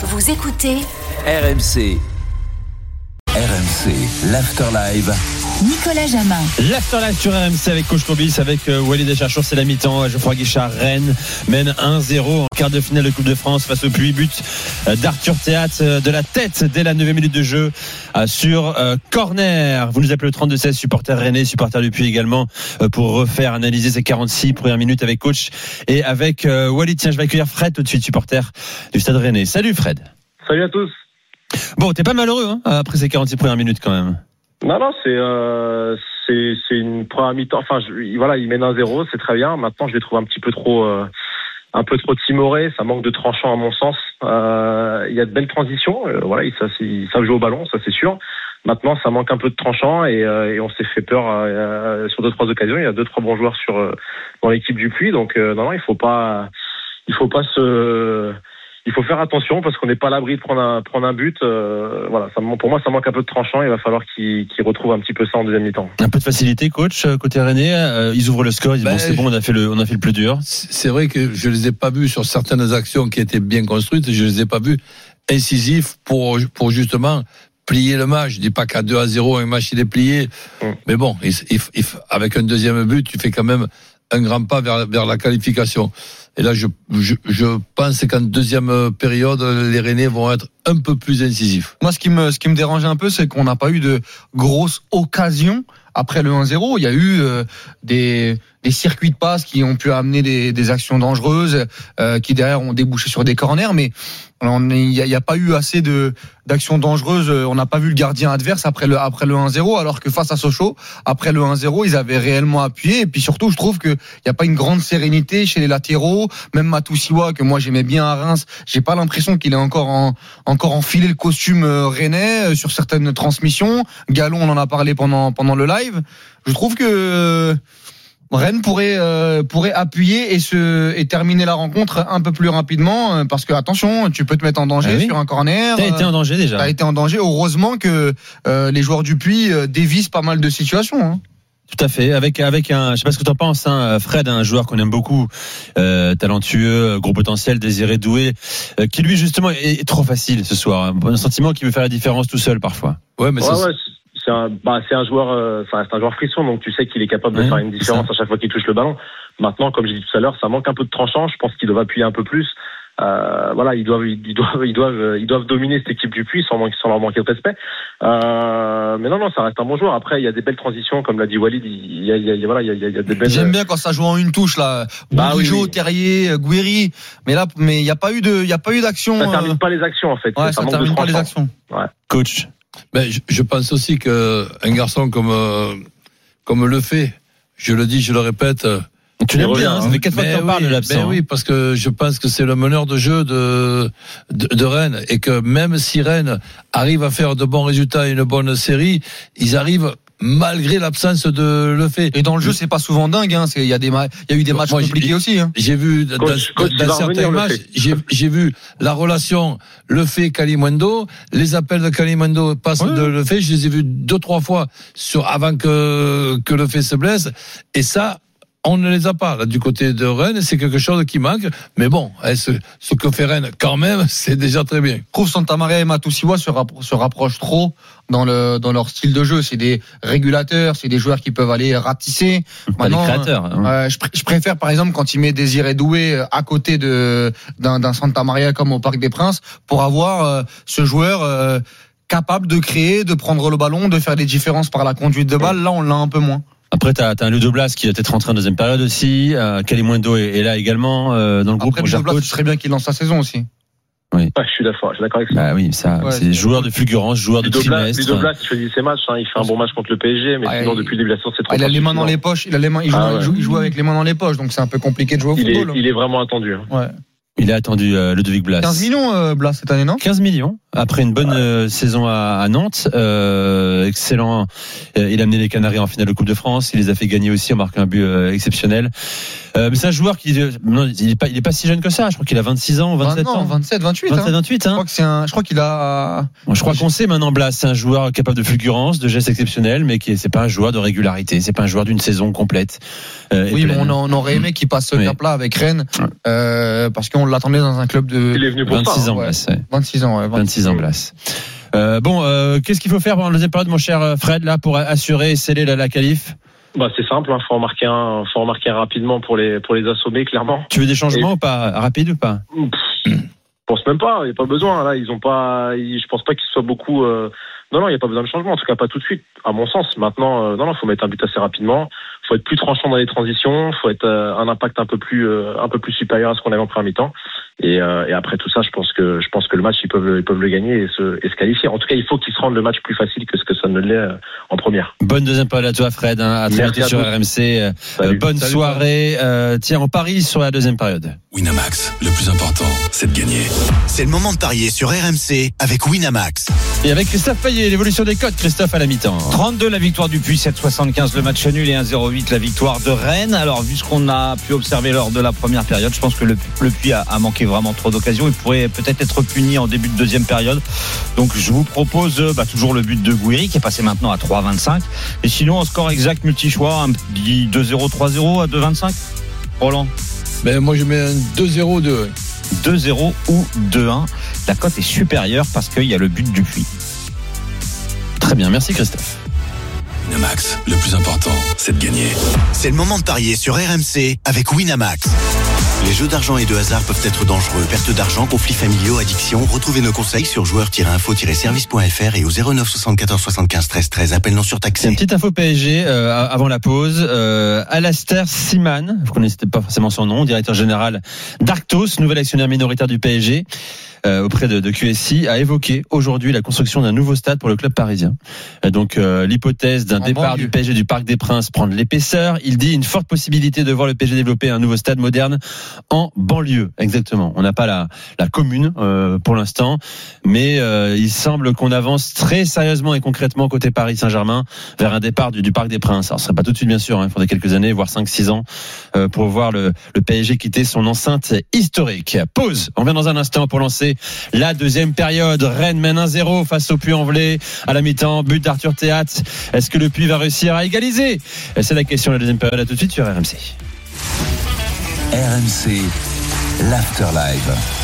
Vous écoutez RMC. RMC, l'Afterlive. Nicolas Jamin. L'Afterlife sur RMC avec Coach Courbis, avec euh, Walid Acharchour, c'est la mi-temps. Geoffroy Guichard, Rennes mène 1-0 en quart de finale de Coupe de France face au puits but euh, d'Arthur Théâtre euh, de la tête dès la 9 minute de jeu euh, sur euh, corner. Vous nous appelez le 32-16, supporter Rennais, supporter du puits également, euh, pour refaire analyser ces 46 premières minutes avec coach et avec euh, Walid. Tiens, je vais accueillir Fred tout de suite, supporter du Stade Rennais. Salut Fred. Salut à tous. Bon, t'es pas malheureux hein, après ces 46 premières minutes quand même. Non, non, c'est euh, c'est une première mi-temps. Enfin, je, voilà, il mène un 0 c'est très bien. Maintenant, je les trouve un petit peu trop, euh, un peu trop timorés. Ça manque de tranchant à mon sens. Euh, il y a de belles transitions. Euh, voilà, ils, ils savent jouer au ballon, ça c'est sûr. Maintenant, ça manque un peu de tranchant et, euh, et on s'est fait peur euh, sur deux trois occasions. Il y a deux trois bons joueurs sur dans l'équipe du Puy, donc non, non, il faut pas, il faut pas se il faut faire attention parce qu'on n'est pas à l'abri de prendre un, prendre un but. Euh, voilà, ça, pour moi, ça manque un peu de tranchant. Il va falloir qu'ils qu'ils retrouvent un petit peu ça en deuxième mi-temps. Un peu de facilité, coach, euh, côté Rennais. Euh, ils ouvrent le score, ils disent Ben, bon, c'est bon, on a fait le, on a fait le plus dur. C'est vrai que je les ai pas vus sur certaines actions qui étaient bien construites, je les ai pas vus incisifs pour, pour justement plier le match. Je dis pas qu'à 2 à 0, un match il est plié. Mm. Mais bon, il- il- il- avec un deuxième but, tu fais quand même un grand pas vers, la qualification. Et là, je, pense qu'en deuxième période, les Rennais vont être un peu plus incisifs. Moi, ce qui me, ce qui me dérange un peu, c'est qu'on n'a pas eu de grosses occasions après le 1-0. Il y a eu euh, des, des circuits de passe qui ont pu amener des, des actions dangereuses, euh, qui derrière ont débouché sur des corners, mais il n'y a, pas eu assez de d'actions dangereuses. On n'a pas vu le gardien adverse après le après le 1-0, alors que face à Sochaux, après le 1-0, ils avaient réellement appuyé. Et puis surtout, je trouve que il n'y a pas une grande sérénité chez les latéraux. Même Matoussiwa, que moi j'aimais bien à Reims, j'ai pas l'impression qu'il est encore en encore enfilé le costume euh, rennais euh, sur certaines transmissions. Galon, on en a parlé pendant pendant le live. Je trouve que euh, Rennes pourrait euh, pourrait appuyer et se et terminer la rencontre un peu plus rapidement euh, parce que attention, tu peux te mettre en danger Ah oui. sur un corner. T'as été en danger déjà. T'as été en danger. Heureusement que euh, les joueurs du Puy euh, dévisent pas mal de situations. hein. Tout à fait. Avec avec un, je sais pas ce que t'en penses, hein, Fred, un joueur qu'on aime beaucoup, euh, talentueux, gros potentiel, désiré, doué, euh, qui lui justement est, est trop facile ce soir. Un sentiment qui veut faire la différence tout seul parfois. Ouais, mais Ouais, ça, ouais, c'est un, bah, c'est un joueur, euh, c'est un joueur frisson, donc tu sais qu'il est capable de Ouais, faire une différence à chaque fois qu'il touche le ballon. Maintenant, comme j'ai dit tout à l'heure, ça manque un peu de tranchant. Je pense qu'ils doivent appuyer un peu plus. Euh, voilà, ils doivent, ils doivent, ils doivent, euh, ils doivent dominer cette équipe du Puy sans, manquer- sans leur manquer de respect. Euh, mais non, non, ça reste un bon joueur. Après, il y a des belles transitions, comme l'a dit Walid. Il y a, il y a- voilà, il y a, il y a- il y a des belles. J'aime bien quand ça joue en une touche là. Bah oui, Bourigeaud, oui. Terrier, euh, Guéry. Mais là, mais il y a pas eu de, il y a pas eu d'action. Ça euh, termine pas les actions en fait. Ouais, ça ça manque de termine pas les actions. Coach. Ben, je, je pense aussi que un garçon comme euh, comme le fait, je le dis, je le répète. euh, Tu l'aimes bien, hein, ça hein. fait quatre fois que ben parles de l'absent. ben oui, parce que je pense que c'est le meneur de jeu de, de de Rennes et que même si Rennes arrive à faire de bons résultats et une bonne série, ils arrivent malgré l'absence de le fait. Et dans le jeu, c'est pas souvent dingue. Hein. C'est- Il y a des, il y a eu des matchs Moi, j'ai- compliqués aussi. Hein. J'ai vu dans, Coach, dans certains matchs, j'ai j'ai vu la relation le fait Kalimundo, les appels de Kalimundo passent Ouais. de le fait, je les ai vus deux trois fois sur avant que que le fait se blesse et ça on ne les a pas là du côté de Rennes, c'est quelque chose qui manque. Mais bon, eh, ce, ce que fait Rennes quand même, c'est déjà très bien. Je trouve Santa Maria et Matoussiwa se, rappro- se rapprochent trop dans le dans leur style de jeu. C'est des régulateurs, c'est des joueurs qui peuvent aller ratisser. Pas des Maintenant, créateurs. hein. Euh, je, pr- je préfère par exemple quand il met Désiré Doué euh, à côté d'un d'un Santa Maria comme au Parc des Princes pour avoir euh, ce joueur euh, capable de créer, de prendre le ballon, de faire des différences par la conduite de balle. Là, on l'a un peu moins. Après, t'as as un Ludo Blas qui va peut-être rentrer en deuxième période aussi. Euh, Kalimundo est, est là également euh, dans le groupe. Après, gère Blas, ce serait bien qu'il lance sa saison aussi. Ouais, je suis d'accord, avec ça. Bah oui, ça, Ouais, c'est joueur de fulgurance, joueur de Ludo Blas, trimestre. Ludo Blas, il choisit ses matchs. Hein. Il fait un bon match contre le PSG, mais Ah, sinon, il- depuis le début de la saison, c'est trop Ah, il a les mains dans insuffisant. les poches. Il a les mains. Il joue, Ah, il ouais. joue- il joue avec les mains dans les poches, donc c'est un peu compliqué de jouer au Il est, football. il est vraiment attendu. hein. Ouais. Il a attendu euh, Ludovic Blas. 15 millions, euh, Blas cette année, non? 15 millions après une bonne euh, saison à, à Nantes. Excellent. Il a amené les Canaries en finale de Coupe de France. Il les a fait gagner aussi en marquant un but exceptionnel. Mais c'est un joueur qui, non, il est pas, pas si jeune que ça. Je crois qu'il a 26 ans, 27 non, ans. 27, 28. 27, hein. 28. Je Hein. crois. Je qu'il a. Bon, je crois qu'on sait maintenant Blas, c'est un joueur capable de fulgurance, de gestes exceptionnels, mais qui c'est pas un joueur de régularité. C'est pas un joueur d'une saison complète. Oui, mais on, on aurait aimé qu'il passe ce cap-là avec Rennes, parce qu'on l'attendait dans un club de Il est venu pour 26 ça. ans, ouais. Blas, ouais. 26 ans. ouais, 26 ans, Blas. Euh, bon, euh, qu'est-ce qu'il faut faire pendant la deuxième période, mon cher Fred, là, pour assurer et sceller la, la qualif? Bah, c'est simple, hein, faut en marquer un, faut en marquer un rapidement pour les, pour les assommer, clairement. Tu veux des changements ou pas? Rapide ou pas? Je pense même pas, il n'y a pas besoin. Là, ils ont pas, ils- je pense pas qu'ils soient beaucoup. euh, Non, non, il n'y a pas besoin de changement. En tout cas, pas tout de suite, à mon sens. Maintenant, euh, non, non, faut mettre un but assez rapidement. Faut être plus tranchant dans les transitions. Faut être euh, un impact un peu plus, euh, un peu plus supérieur à ce qu'on avait en première mi-temps. Et, euh, et après tout ça, je pense que, je pense que le match, ils peuvent, ils peuvent le gagner et se, et se qualifier. En tout cas, il faut qu'ils se rendent le match plus facile que ce que ça ne l'est euh, en première. Bonne deuxième période à toi, Fred. Hein, à très bientôt sur. RMC. Euh, Salut. bonne Salut, soirée. Euh, tiens, on parie sur la deuxième période. Winamax, le plus important, c'est de gagner. C'est le moment de parier sur RMC avec Winamax. Et avec Christophe Payet, l'évolution des codes, Christophe à la mi-temps. 32 la victoire du Puy, 7,75 le match nul et 1,08 la victoire de Rennes. Alors vu ce qu'on a pu observer lors de la première période, je pense que le, le Puy a, a manqué vraiment trop d'occasions. Il pourrait peut-être être puni en début de deuxième période. Donc je vous propose euh, bah, toujours le but de Gouiri qui est passé maintenant à 3,25. Et sinon en score exact multi-choix, un petit 2-0, 3-0 à 2,25 Roland? Ben, moi, je mets un 2-0 de 2-0 ou 2-1. La cote est supérieure parce qu'il y a le but du Puy. Très bien, merci Christophe. Winamax, le plus important, c'est de gagner. C'est le moment de parier sur RMC avec Winamax. Les jeux d'argent et de hasard peuvent être dangereux. Perte d'argent, conflits familiaux, addiction. Retrouvez nos conseils sur joueurs-info-service.fr et au 09 74 75 13 13. Appel non surtaxé. une petite info PSG euh, avant la pause. Euh, Alastair Siman, vous connaissez pas forcément son nom, directeur général d'Arctos, nouvel actionnaire minoritaire du PSG. Euh, auprès de, de QSI a évoqué aujourd'hui la construction d'un nouveau stade pour le club parisien. Et donc euh, l'hypothèse d'un départ banlieue. du PSG du Parc des Princes prend de l'épaisseur. Il dit une forte possibilité de voir le PSG développer un nouveau stade moderne en banlieue. Exactement. On n'a pas la, la commune euh, pour l'instant, mais euh, il semble qu'on avance très sérieusement et concrètement côté Paris Saint-Germain vers un départ du, du Parc des Princes. Alors ce serait pas tout de suite bien sûr, hein, il faudrait quelques années, voire 5-6 ans euh, pour voir le, le PSG quitter son enceinte historique. Pause. On vient dans un instant pour lancer la deuxième période. Rennes mène 1-0 face au Puy-en-Velay à la mi-temps. But d'Arthur Théat. Est-ce que le Puy va réussir à égaliser? C'est la question de la deuxième période. À tout de suite sur RMC. RMC, l'Afterlife.